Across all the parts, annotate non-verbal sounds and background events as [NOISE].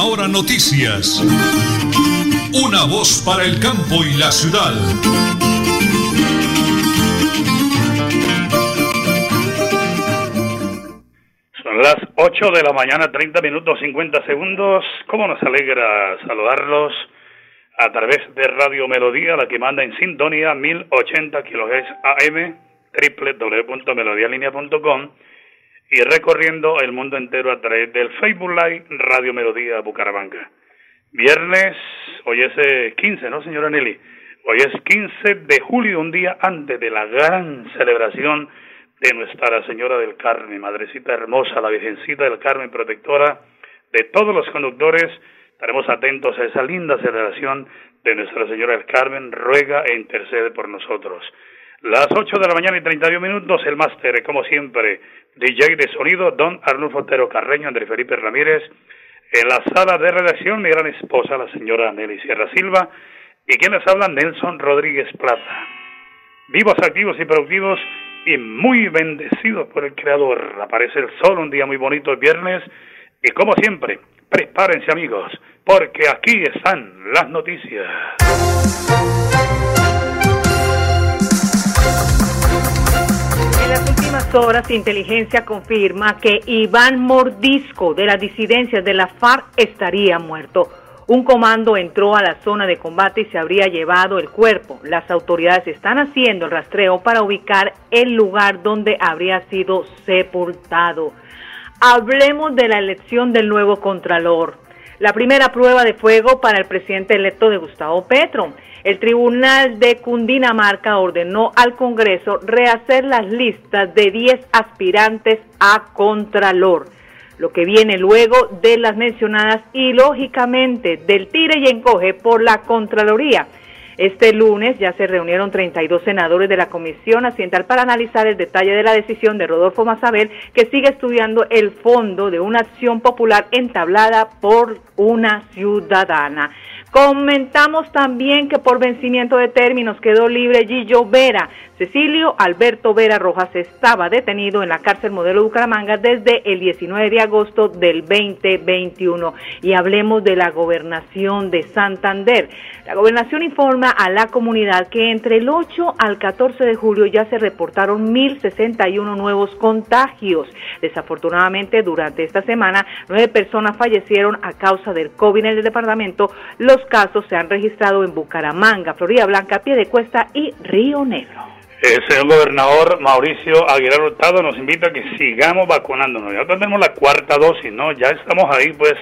Última Hora Noticias. Una voz para el campo y la ciudad. Son las 8 de la mañana, 30 minutos 50 segundos. ¿Cómo nos alegra saludarlos a través de Radio Melodía, la que manda en sintonía 1080 kHz AM, www.melodialinea.com y recorriendo el mundo entero a través del Facebook Live Radio Melodía Bucaramanga. Viernes, hoy es 15, eh, ¿no, señora Nelly? Hoy es 15 de julio, un día antes de la gran celebración de Nuestra Señora del Carmen, Madrecita Hermosa, la Virgencita del Carmen, protectora de todos los conductores. Estaremos atentos a esa linda celebración de Nuestra Señora del Carmen. Ruega e intercede por nosotros. Las 8 de la mañana y 31 minutos, el máster, como siempre, DJ de sonido, don Arnulfo Otero Carreño, Andrés Felipe Ramírez, en la sala de redacción, mi gran esposa, la señora Nelly Sierra Silva, y quien les habla, Nelson Rodríguez Plata. Vivos, activos y productivos, y muy bendecidos por el Creador. Aparece el sol, un día muy bonito el viernes, y como siempre, prepárense amigos, porque aquí están las noticias. Últimas horas, inteligencia confirma que Iván Mordisco de las disidencias de la FARC estaría muerto. Un comando entró a la zona de combate y se habría llevado el cuerpo. Las autoridades están haciendo el rastreo para ubicar el lugar donde habría sido sepultado. Hablemos de la elección del nuevo Contralor. La primera prueba de fuego para el presidente electo de Gustavo Petro. El Tribunal de Cundinamarca ordenó al Congreso rehacer las listas de 10 aspirantes a Contralor, lo que viene luego de las mencionadas y lógicamente del tire y encoge por la Contraloría. Este lunes ya se reunieron 32 senadores de la Comisión Asiental para analizar el detalle de la decisión de Rodolfo Mazabel, que sigue estudiando el fondo de una acción popular entablada por una ciudadana. Comentamos también que por vencimiento de términos quedó libre Gillo Vera. Cecilio Alberto Vera Rojas estaba detenido en la cárcel modelo Bucaramanga desde el 19 de agosto del 2021. Y hablemos de la gobernación de Santander. La gobernación informa a la comunidad que entre el 8 al 14 de julio ya se reportaron 1.061 nuevos contagios. Desafortunadamente, durante esta semana, nueve personas fallecieron a causa del COVID en el departamento. Los casos se han registrado en Bucaramanga, Florida Blanca, Piedecuesta y Río Negro. El señor gobernador Mauricio Aguilar Hurtado nos invita a que sigamos vacunándonos. Ya tenemos la cuarta dosis, ¿no? Ya estamos ahí, pues,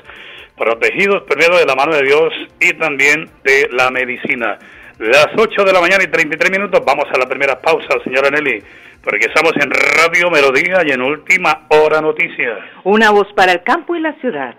protegidos primero de la mano de Dios y también de la medicina. Las 8 de la mañana y 33 minutos, vamos a la primera pausa, señora Nelly, porque estamos en Radio Melodía y en Última Hora Noticias. Una voz para el campo y la ciudad.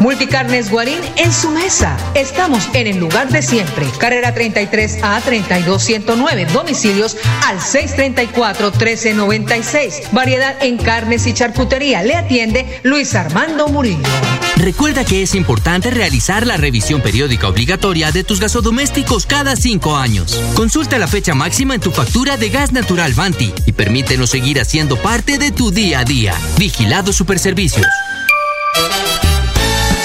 Multicarnes Guarín en su mesa. Estamos en el lugar de siempre. Carrera 33 a 32109. Domicilios al 634 1396. Variedad en carnes y charcutería. Le atiende Luis Armando Murillo. Recuerda que es importante realizar la revisión periódica obligatoria de tus gasodomésticos cada cinco años. Consulta la fecha máxima en tu factura de gas natural Vanti y permítenos seguir haciendo parte de tu día a día. Vigilado Superservicios.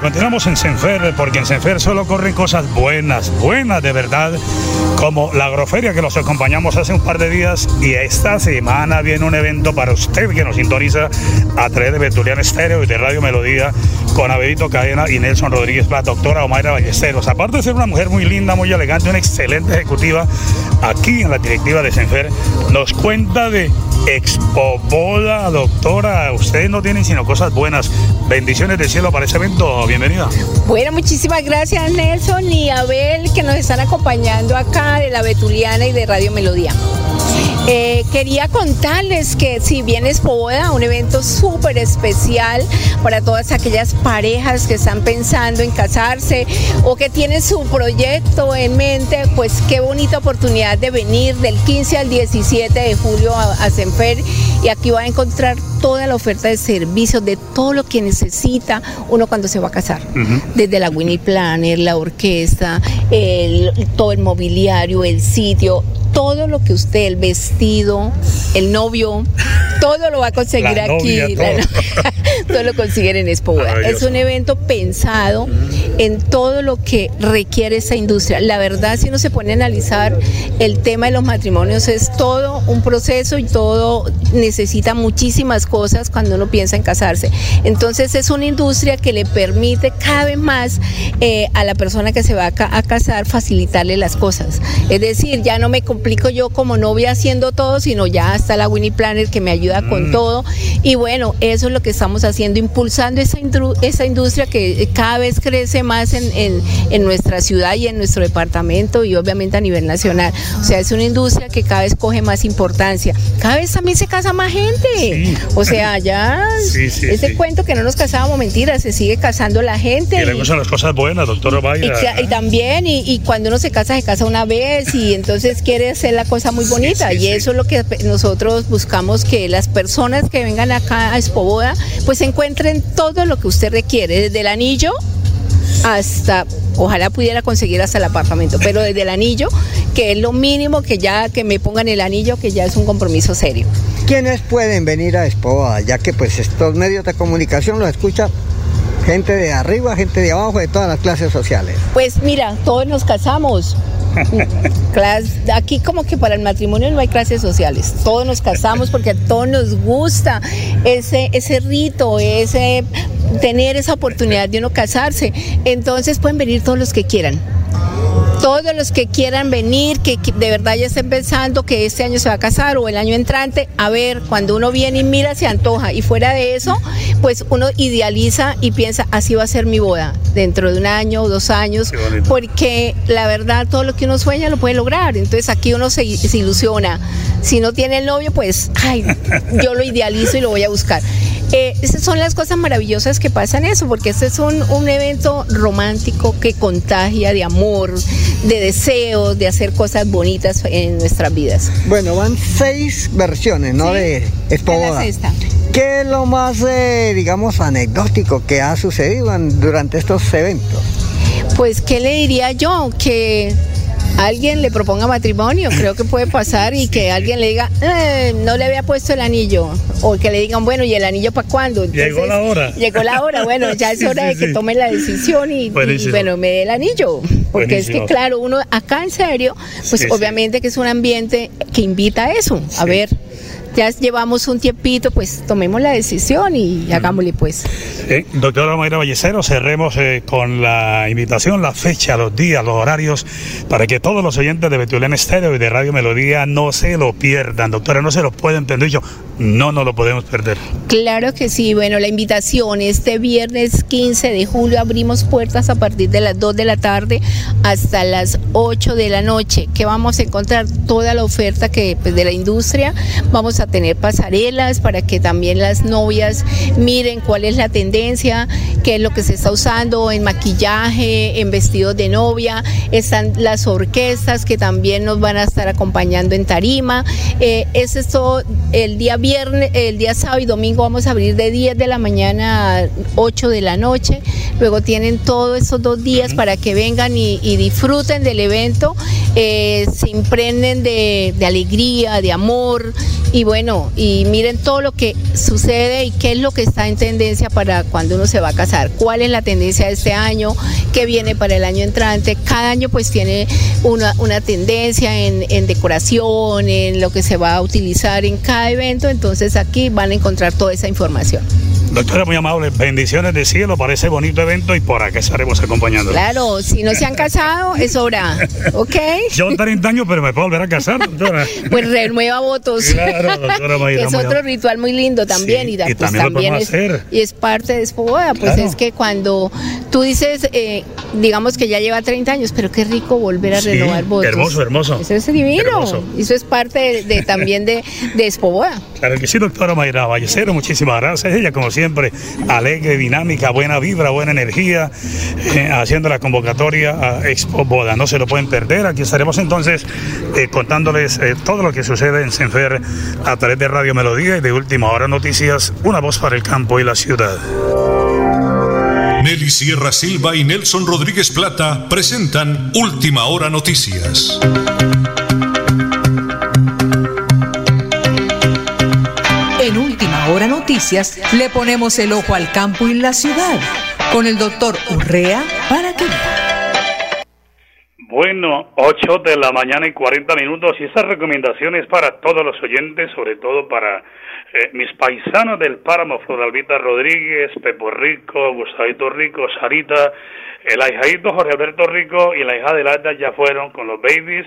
continuamos en Senfer, porque en Senfer solo corren cosas buenas, buenas de verdad, como la agroferia que los acompañamos hace un par de días y esta semana viene un evento para usted que nos sintoniza a través de Betulian Estéreo y de Radio Melodía con Abedito Cadena y Nelson Rodríguez, la doctora Omaira Ballesteros. Aparte de ser una mujer muy linda, muy elegante, una excelente ejecutiva, aquí en la directiva de Senfer nos cuenta de Expo Boda, doctora. Ustedes no tienen sino cosas buenas. Bendiciones del cielo para ese evento. Bienvenida. Bueno, muchísimas gracias Nelson y Abel que nos están acompañando acá de la Betuliana y de Radio Melodía. Eh, quería contarles que si bien es Boda, un evento súper especial para todas aquellas parejas que están pensando en casarse o que tienen su proyecto en mente, pues qué bonita oportunidad de venir del 15 al 17 de julio a, a y aquí va a encontrar toda la oferta de servicios, de todo lo que necesita uno cuando se va a casar. Desde la Winnie Planner, la orquesta, el- todo el mobiliario, el sitio, todo lo que usted, el vestido, el novio, todo lo va a conseguir La aquí. novia, [LAUGHS] todo. lo consiguen en Expo Boda. Es un evento pensado en todo lo que requiere esa industria. La verdad, si uno se pone a analizar el tema de los matrimonios, es todo un proceso y todo necesita muchísimas cosas cuando uno piensa en casarse. Entonces es una industria que le permite cada vez más eh, a la persona que se va a, ca- a casar facilitarle las cosas. Es decir, ya no me complico yo como novia haciendo todo, sino ya está la Winnie Planner que me ayuda con todo. Y bueno, eso es lo que estamos haciendo, impulsando esa, esa industria que eh, cada vez crece más en, en- en nuestra ciudad y en nuestro departamento y obviamente a nivel nacional. O sea, es una industria que cada vez coge más importancia. Cada vez también se casa más gente. Sí. O sea, ya Sí, sí, ese sí. cuento que no nos casábamos mentiras, se sigue casando la gente. Y le gustan las cosas buenas, y, Vaya. cla- y también, y, y cuando uno se casa, se casa una vez y entonces quiere hacer la cosa muy bonita. y eso es lo que nosotros buscamos, que las personas que vengan acá a Expo Boda, pues encuentren todo lo que usted requiere, desde el anillo hasta, ojalá pudiera conseguir hasta el apartamento, pero desde el anillo, que es lo mínimo que ya, que me pongan el anillo, que ya es un compromiso serio. ¿Quiénes pueden venir a Expoa? Ya que pues estos medios de comunicación los escucha gente de arriba, gente de abajo, de todas las clases sociales. Pues mira, todos nos casamos. [LAUGHS] Aquí como que para el matrimonio no hay clases sociales. Todos nos casamos porque a todos nos gusta ese, ese rito, ese tener esa oportunidad de uno casarse. Entonces pueden venir todos los que quieran. Todos los que quieran venir, que, de verdad ya estén pensando que este año se va a casar o el año entrante, a ver, cuando uno viene y mira se antoja y fuera de eso, pues uno idealiza y piensa, así va a ser mi boda, dentro de un año o dos años, porque la verdad todo lo que uno sueña lo puede lograr, entonces aquí uno se, se ilusiona. Si no tiene el novio, pues, ay, yo lo idealizo y lo voy a buscar. Eh, esas son las cosas maravillosas que pasan eso, porque este es un, un evento romántico que contagia de amor, de deseos, de hacer cosas bonitas en nuestras vidas. Bueno, van seis versiones, ¿no? Sí, De esta Expo es la Boda. sexta. ¿Qué es lo más, eh, digamos, anecdótico que ha sucedido en- durante estos eventos? Pues, ¿qué le diría yo? Que alguien le proponga matrimonio, creo que puede pasar y que alguien le diga, "Eh, no le había puesto el anillo, o que le digan, bueno, ¿y el anillo para cuándo? Llegó la hora. Llegó la hora, bueno, ya es hora sí, de que tome la decisión y, bueno, me dé el anillo, porque es que claro, uno acá en serio, pues obviamente que es un ambiente que invita a eso, a ver. Ya llevamos un tiempito, pues tomemos la decisión y hagámosle pues. Eh, doctora Mayra Vallecero, cerremos eh, con la invitación, la fecha, los días, los horarios, para que todos los oyentes de Betulén Estéreo y de Radio Melodía no se lo pierdan. Doctora, no se lo pueden perder. Yo, no nos lo podemos perder. Claro que sí, bueno, la invitación este viernes 15 de julio abrimos puertas a partir de las 2 de la tarde hasta las 8 de la noche, que vamos a encontrar toda la oferta que pues, de la industria, vamos a tener pasarelas para que también las novias miren cuál es la tendencia, qué es lo que se está usando en maquillaje, en vestidos de novia, están las orquestas que también nos van a estar acompañando en tarima, eh, es esto el día viernes, el día sábado y domingo vamos a abrir de 10 de la mañana a 8 de la noche. Luego tienen todos esos dos días para que vengan y, y disfruten del evento, eh, se imprenden de, de alegría, de amor y bueno, y miren todo lo que sucede y qué es lo que está en tendencia para cuando uno se va a casar, cuál es la tendencia de este año, qué viene para el año entrante. Cada año pues tiene una, una tendencia en, en decoración, en lo que se va a utilizar en cada evento, entonces aquí van a encontrar toda esa información. Doctora, muy amable, bendiciones de cielo para ese bonito evento y por acá estaremos acompañando. Claro, si no se han casado, es hora, ¿ok? [LAUGHS] Yo 30 años, pero me puedo volver a casar, doctora. Pues renueva votos. Claro, doctora Mayra, [LAUGHS] es otro ritual muy lindo también. Sí, y, pues también lo es, hacer. y es parte de Boda. Pues Claro. es que cuando tú dices, eh, digamos que ya lleva 30 años, pero qué rico volver a Sí, renovar votos. hermoso, hermoso. Eso es divino. Hermoso. Eso es parte de, de- también de, de Expo Boda. Claro que sí, doctora Mayra Ballesteros, muchísimas gracias. Ella, como siempre, alegre, dinámica, buena vibra, buena energía, eh, haciendo la convocatoria a Expo Boda. No se lo pueden perder. Aquí estaremos entonces eh, contándoles eh, todo lo que sucede en Senfer a través de Radio Melodía y de Última Hora Noticias, una voz para el campo y la ciudad. Nelly Sierra Silva y Nelson Rodríguez Plata presentan Última Hora Noticias. Noticias le ponemos el ojo al campo y la ciudad con el doctor Urrea para que. Bueno, 8 de la mañana y 40 minutos y esas recomendaciones para todos los oyentes, sobre todo para eh, mis paisanos del páramo, Floralvita Rodríguez, Pepo Rico, Gustavito Rico, Sarita, el ahijadito Jorge Alberto Rico y la hija de Alda ya fueron con los babies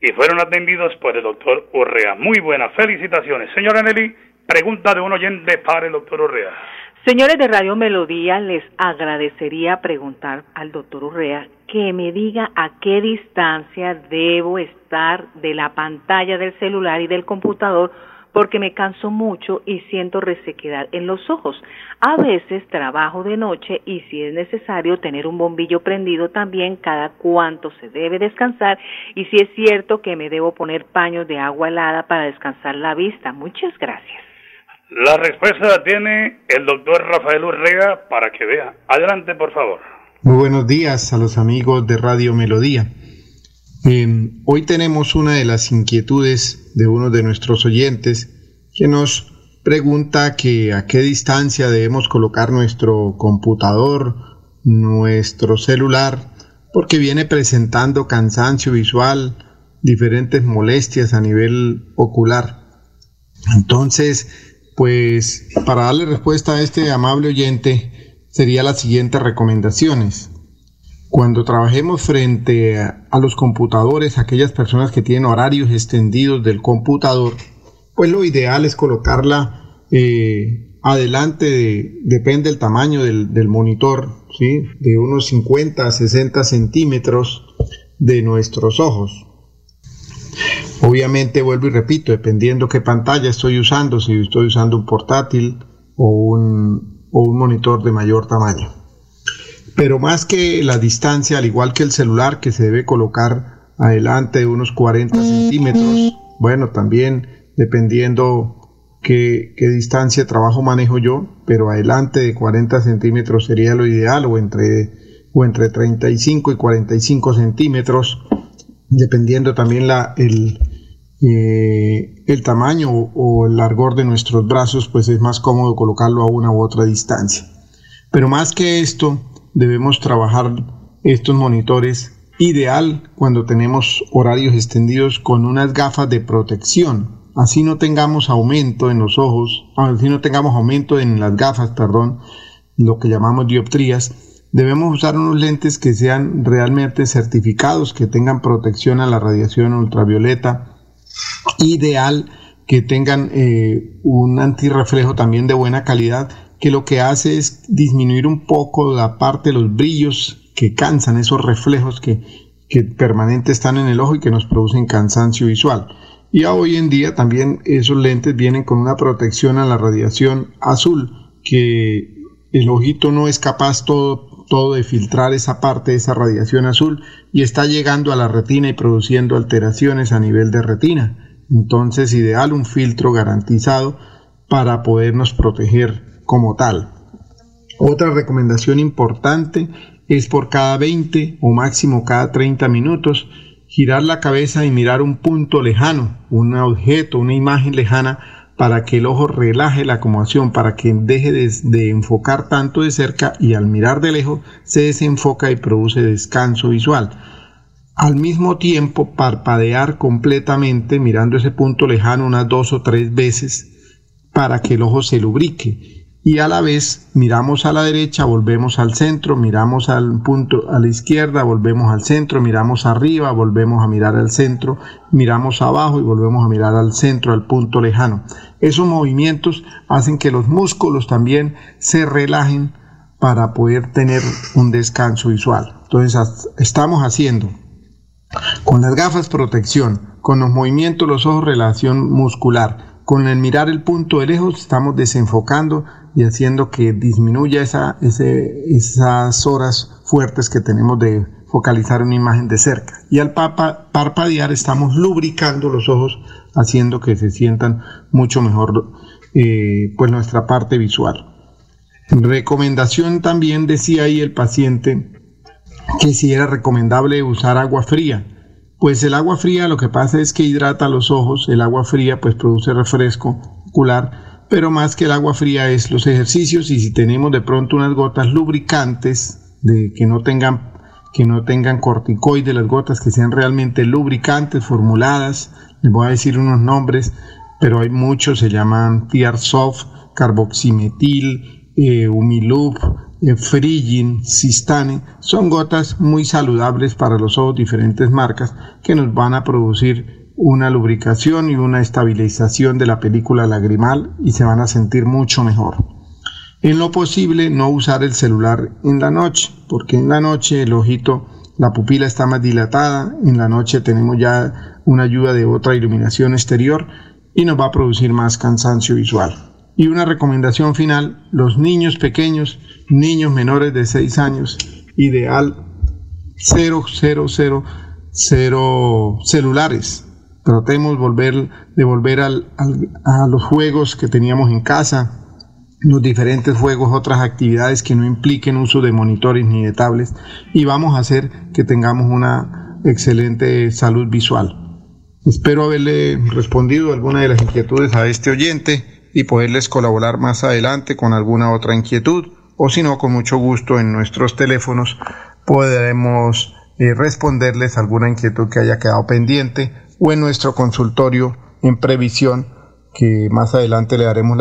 y fueron atendidos por el doctor Urrea. Muy buenas, felicitaciones. Señora Nelly, pregunta de un oyente para el doctor Urrea. Señores de Radio Melodía, les agradecería preguntar al doctor Urrea que me diga a qué distancia debo estar de la pantalla del celular y del computador porque me canso mucho y siento resequedad en los ojos. A veces trabajo de noche y si es necesario tener un bombillo prendido también cada cuánto se debe descansar y si es cierto que me debo poner paños de agua helada para descansar la vista. Muchas gracias. La respuesta la tiene el doctor Rafael Urrea para que vea. Adelante, por favor. Muy buenos días a los amigos de Radio Melodía. Eh, hoy tenemos una de las inquietudes de uno de nuestros oyentes que nos pregunta que a qué distancia debemos colocar nuestro computador, nuestro celular, porque viene presentando cansancio visual, diferentes molestias a nivel ocular. Entonces, pues para darle respuesta a este amable oyente, sería las siguientes recomendaciones. Cuando trabajemos frente a, los computadores, aquellas personas que tienen horarios extendidos del computador, pues lo ideal es colocarla eh, adelante, de- depende del tamaño del, del monitor, ¿sí? de unos 50 a 60 centímetros de nuestros ojos. Obviamente, vuelvo y repito, dependiendo qué pantalla estoy usando, si estoy usando un portátil o un, o un monitor de mayor tamaño. Pero más que la distancia, al igual que el celular que se debe colocar adelante de unos 40 centímetros, bueno, también dependiendo qué, qué distancia de trabajo manejo yo, pero adelante de 40 centímetros sería lo ideal o entre, o entre 35 y 45 centímetros, dependiendo también la, el, eh, el tamaño o, o el largor de nuestros brazos, pues es más cómodo colocarlo a una u otra distancia. Pero más que esto, debemos trabajar estos monitores ideal cuando tenemos horarios extendidos con unas gafas de protección. Así no tengamos aumento en los ojos, así no tengamos aumento en las gafas, perdón, lo que llamamos dioptrías, debemos usar unos lentes que sean realmente certificados, que tengan protección a la radiación ultravioleta, ideal que tengan eh, un antirreflejo también de buena calidad, que lo que hace es disminuir un poco la parte de los brillos que cansan, esos reflejos que, que permanente están en el ojo y que nos producen cansancio visual. Y hoy en día también esos lentes vienen con una protección a la radiación azul, que el ojito no es capaz todo, todo de filtrar esa parte de esa radiación azul y está llegando a la retina y produciendo alteraciones a nivel de retina. Entonces, ideal un filtro garantizado para podernos proteger como tal. Otra recomendación importante es por cada 20 o máximo cada 30 minutos girar la cabeza y mirar un punto lejano, un objeto, una imagen lejana para que el ojo relaje la acomodación, para que deje de, de, enfocar tanto de cerca y al mirar de lejos se desenfoca y produce descanso visual. Al mismo tiempo parpadear completamente mirando ese punto lejano unas dos o tres veces para que el ojo se lubrique. Y a la vez miramos a la derecha, volvemos al centro, miramos al punto a la izquierda, volvemos al centro, miramos arriba, volvemos a mirar al centro, miramos abajo y volvemos a mirar al centro, al punto lejano. Esos movimientos hacen que los músculos también se relajen para poder tener un descanso visual. Entonces estamos haciendo con las gafas protección, con los movimientos los ojos relación muscular, con el mirar el punto de lejos estamos desenfocando y haciendo que disminuya esa, esas horas fuertes que tenemos de focalizar una imagen de cerca. Y al parpadear estamos lubricando los ojos, haciendo que se sientan mucho mejor eh, pues nuestra parte visual. Recomendación también decía ahí el paciente que si era recomendable usar agua fría. Pues el agua fría lo que pasa es que hidrata los ojos, el agua fría pues produce refresco ocular pero más que el agua fría es los ejercicios y si tenemos de pronto unas gotas lubricantes de que no tengan que no tengan corticoides las gotas que sean realmente lubricantes formuladas les voy a decir unos nombres pero hay muchos se llaman Tiarsoft carboximetil eh, Frigin, Sistane, son gotas muy saludables para los ojos, diferentes marcas, que nos van a producir una lubricación y una estabilización de la película lagrimal y se van a sentir mucho mejor. En lo posible no usar el celular en la noche, porque en la noche el ojito, la pupila está más dilatada, en la noche tenemos ya una ayuda de otra iluminación exterior y nos va a producir más cansancio visual. Y una recomendación final, los niños pequeños, niños menores de 6 años, ideal 000 cero celulares tratemos volver, de volver al, a los juegos que teníamos en casa, los diferentes juegos, otras actividades que no impliquen uso de monitores ni de tablets y vamos a hacer que tengamos una excelente salud visual. Espero haberle respondido alguna de las inquietudes a este oyente y poderles colaborar más adelante con alguna otra inquietud o si no, con mucho gusto en nuestros teléfonos podremos eh, responderles alguna inquietud que haya quedado pendiente o en nuestro consultorio en previsión, que más adelante le daremos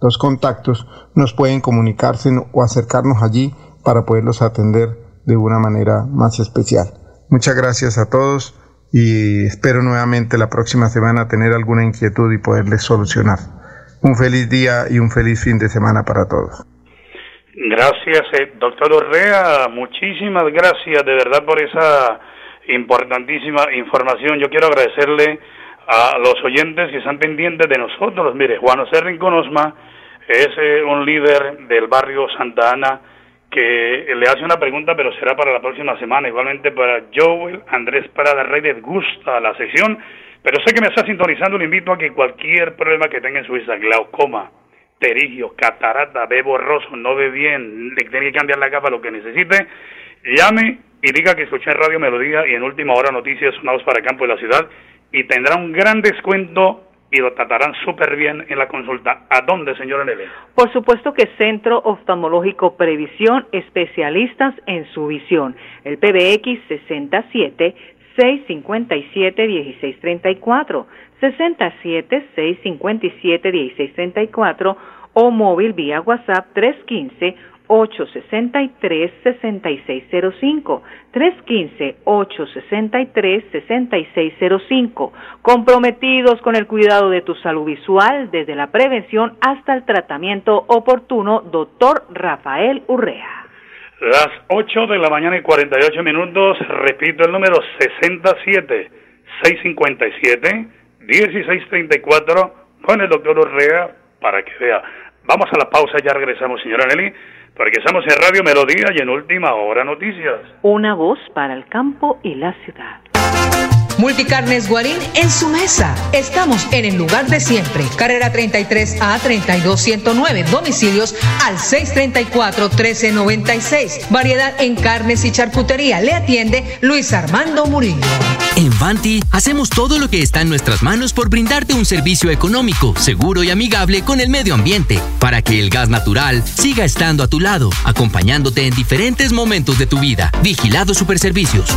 los contactos, nos pueden comunicarse o acercarnos allí para poderlos atender de una manera más especial. Muchas gracias a todos y espero nuevamente la próxima semana tener alguna inquietud y poderles solucionar. Un feliz día y un feliz fin de semana para todos. Gracias, eh, doctor Orrea. Muchísimas gracias de verdad por esa importantísima información. Yo quiero agradecerle a los oyentes que están pendientes de nosotros. Mire, Juan José Rincón es eh, un líder del barrio Santa Ana que le hace una pregunta, pero será para la próxima semana. Igualmente para Joel Andrés Parada Reyes, gusta la sesión, pero sé que me está sintonizando. Le invito a que cualquier problema que tenga en su vista, glaucoma, terigio, catarata, ve borroso, no ve bien, le tiene que cambiar la capa, lo que necesite, llame y diga que escuché en Radio Melodía y en Última Hora Noticias Sonados para Campo de la Ciudad y tendrá un gran descuento y lo tratarán súper bien en la consulta. ¿A dónde, señora Nele? Por supuesto que Centro Oftalmológico Previsión, especialistas en su visión. El PBX 67 657 1634, 67 657 1634 o móvil vía WhatsApp 315 863-6605, 315-863-6605, comprometidos con el cuidado de tu salud visual desde la prevención hasta el tratamiento oportuno, doctor Rafael Urrea. Las 8 de la mañana y 48 minutos, repito el número 67-657-1634 con el doctor Urrea para que vea. Vamos a la pausa, ya regresamos, señora Nelly porque estamos en Radio Melodía y en Última Hora Noticias. Una voz para el campo y la ciudad. Multicarnes Guarín en su mesa. Estamos en el lugar de siempre. Carrera 33 a 32109. Domicilios al 634 1396. Variedad en carnes y charcutería. Le atiende Luis Armando Murillo. En Vanti hacemos todo lo que está en nuestras manos por brindarte un servicio económico, seguro y amigable con el medio ambiente, para que el gas natural siga estando a tu lado, acompañándote en diferentes momentos de tu vida. Vigilado Superservicios.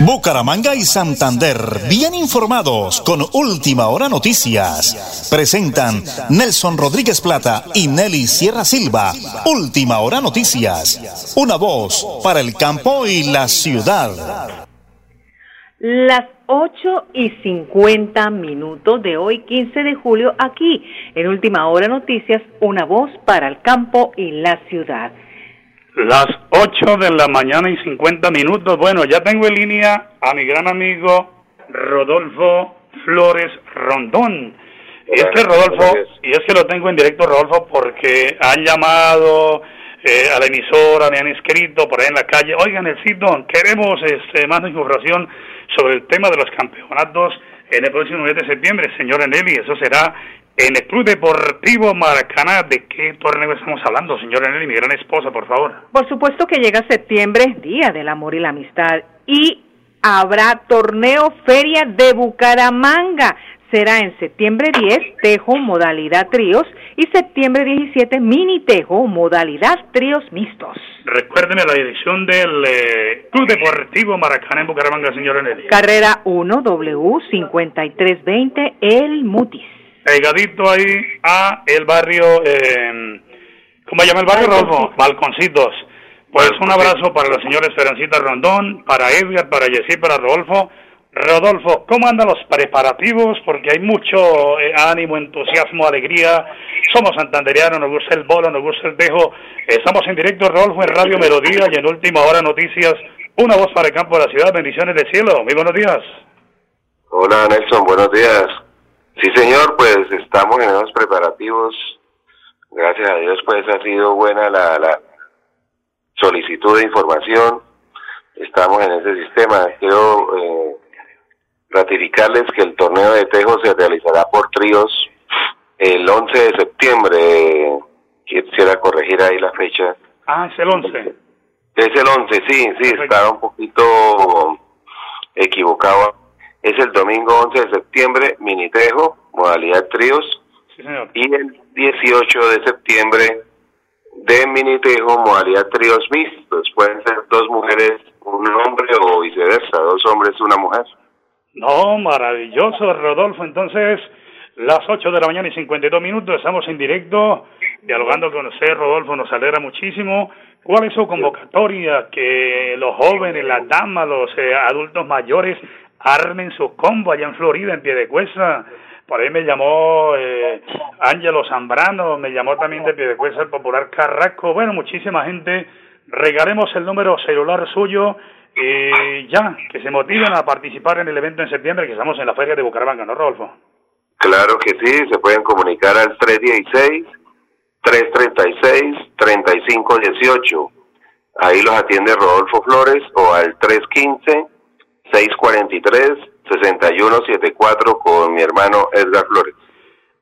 Bucaramanga y Santander, bien informados con Última Hora Noticias. Presentan Nelson Rodríguez Plata y Nelly Sierra Silva. Última Hora Noticias. Una voz para el campo y la ciudad. Las 8 y 50 minutos de hoy, 15 de julio, aquí en Última Hora Noticias, una voz para el campo y la ciudad. Las 8 de la mañana y 50 minutos. Bueno, ya tengo en línea a mi gran amigo Rodolfo Flores Rondón. Y es que Rodolfo, y es que lo tengo en directo, Rodolfo, porque han llamado eh, a la emisora, me han escrito por ahí en la calle, oigan, el sitio, queremos este, más información sobre el tema de los campeonatos en el próximo mes de septiembre, señora Nelly, eso será en el Club Deportivo Maracaná, ¿de qué torneo estamos hablando, señora Nelly, mi gran esposa, por favor? Por supuesto que llega septiembre, Día del Amor y la Amistad, y habrá torneo Feria de Bucaramanga. Será en septiembre 10, Tejo, modalidad tríos, y septiembre 17, Mini Tejo, modalidad tríos mixtos. Recuérdeme la dirección del eh, Club Deportivo Maracaná en Bucaramanga, señora Nelly. Carrera 1, W 5320, El Mutis pegadito ahí a el barrio, eh, ¿cómo se llama el barrio, Rodolfo? Balconcitos. Pues un abrazo para la señora Esperancita Rondón, para Edgar, para Jessy, para Rodolfo. Rodolfo, ¿cómo andan los preparativos? Porque hay mucho eh, ánimo, entusiasmo, alegría. Somos santanderianos, nos gusta el bolo, nos gusta el dejo. Estamos en directo, Rodolfo, en Radio Melodía y en Última Hora Noticias. Una voz para el campo de la ciudad. Bendiciones del cielo. Muy buenos días. Hola, Nelson. Buenos días. Sí, señor, pues estamos en los preparativos. Gracias a Dios, pues ha sido buena la, la solicitud de información. Estamos en ese sistema. Quiero eh, ratificarles que el torneo de Tejo se realizará por tríos el 11 de septiembre. Quisiera corregir ahí la fecha. Ah, es el 11. Es el 11, sí, sí, estaba un poquito equivocado es el domingo 11 de septiembre, Minitejo, modalidad tríos. Y el 18 de septiembre de Minitejo, modalidad tríos mixtos. Pueden ser dos mujeres, un hombre o viceversa, dos hombres, una mujer. No, maravilloso, Rodolfo. Entonces, las 8 de la mañana y 52 minutos, estamos en directo, dialogando con usted, Rodolfo, nos alegra muchísimo. ¿Cuál es su convocatoria? Que los jóvenes, las damas, los eh, adultos mayores armen su combo allá en Florida, en pie de cuesta. Por ahí me llamó eh, Ángelo Zambrano, me llamó también de pie de cuesta el popular Carrasco. Bueno, muchísima gente. Regalemos el número celular suyo y ya, que se motiven a participar en el evento en septiembre, que estamos en la feria de Bucaramanga, ¿no, Rodolfo? Claro que sí, se pueden comunicar al 316-336-3518. Ahí los atiende Rodolfo Flores o al 315 643-6174 con mi hermano Edgar Flores.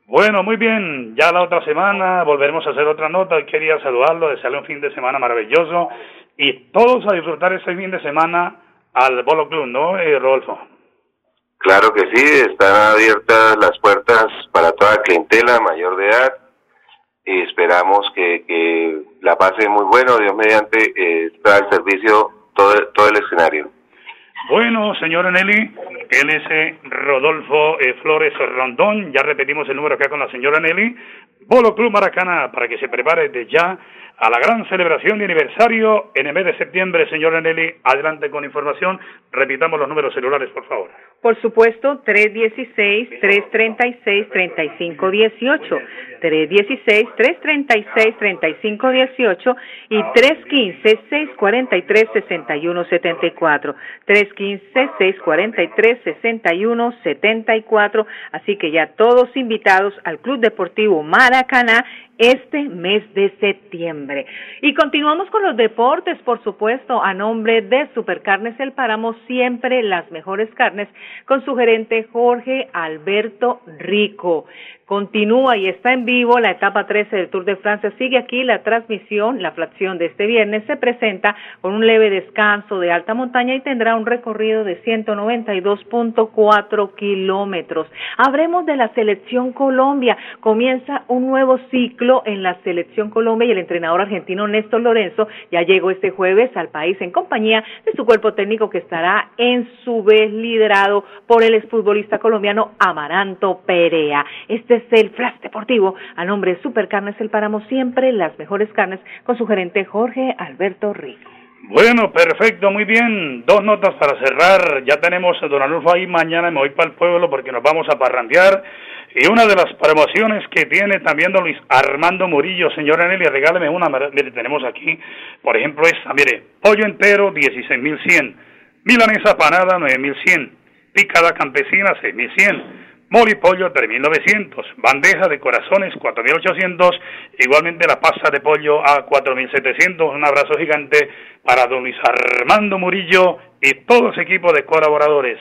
Bueno, muy bien. Ya la otra semana volveremos a hacer otra nota. Hoy quería saludarlo, desearle un fin de semana maravilloso y todos a disfrutar este fin de semana al Bolo Club, ¿no, eh, Rodolfo? Claro que sí, están abiertas las puertas para toda clientela mayor de edad y esperamos que, que la pase muy bueno. Dios mediante eh, está al servicio todo, todo el escenario. Bueno, señora Nelly, él es eh, Rodolfo eh, Flores Rondón. Ya repetimos el número acá con la señora Nelly. Bolo Club Maracana, para que se prepare de ya a la gran celebración de aniversario en el mes de septiembre. Señora Nelly, adelante con información. Repitamos los números celulares, por favor. Por supuesto, 316-336-3518, 316-336-3518 y 315-643-6174, 315-643-6174. Así que ya todos invitados al Club Deportivo Maracaná este mes de septiembre. Y continuamos con los deportes, por supuesto, a nombre de Supercarnes El Páramo, siempre las mejores carnes, con su gerente Jorge Alberto Rico. Continúa y está en vivo la etapa 13 del Tour de Francia. Sigue aquí la transmisión, la fracción de este viernes. Se presenta con un leve descanso de alta montaña y tendrá un recorrido de 192.4 kilómetros. Habremos de la selección Colombia. Comienza un nuevo ciclo en la selección Colombia y el entrenador argentino Néstor Lorenzo ya llegó este jueves al país en compañía de su cuerpo técnico que estará en su vez liderado por el exfutbolista colombiano Amaranto Perea. Este es el Flash Deportivo. A nombre de Supercarnes El Páramo, siempre las mejores carnes con su gerente Jorge Alberto Rico. Bueno, perfecto, muy bien. Dos notas para cerrar. Ya tenemos a Don Alulfo ahí. Mañana me voy para el pueblo porque nos vamos a parrandear. Y una de las promociones que tiene también don Luis Armando Murillo, señora Nelly, regáleme una. Mire, tenemos aquí, por ejemplo, esta. Mire, pollo entero, 16.100. Milanesa panada, 9.100. Picada campesina, 6.100 Moli pollo 3.900, bandeja de corazones 4.800, igualmente la pasta de pollo a 4.700. Un abrazo gigante para don Luis Armando Murillo y todo ese equipo de colaboradores.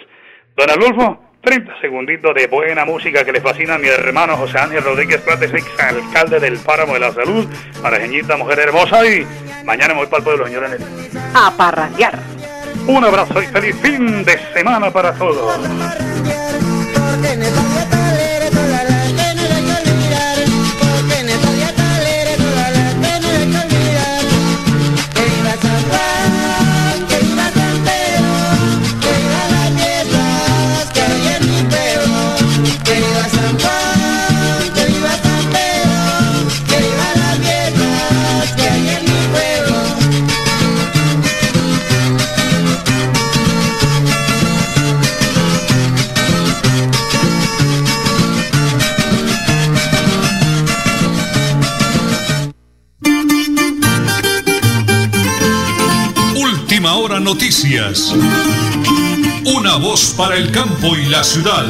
Don Adolfo, 30 segunditos de buena música que le fascina a mi hermano José Ángel Rodríguez Plates, ex alcalde del Páramo de la Salud, Jeñita, mujer hermosa y mañana me voy para el pueblo, señora Nelly. A parrandear. Un abrazo y feliz fin de semana para todos. Para el campo y la ciudad.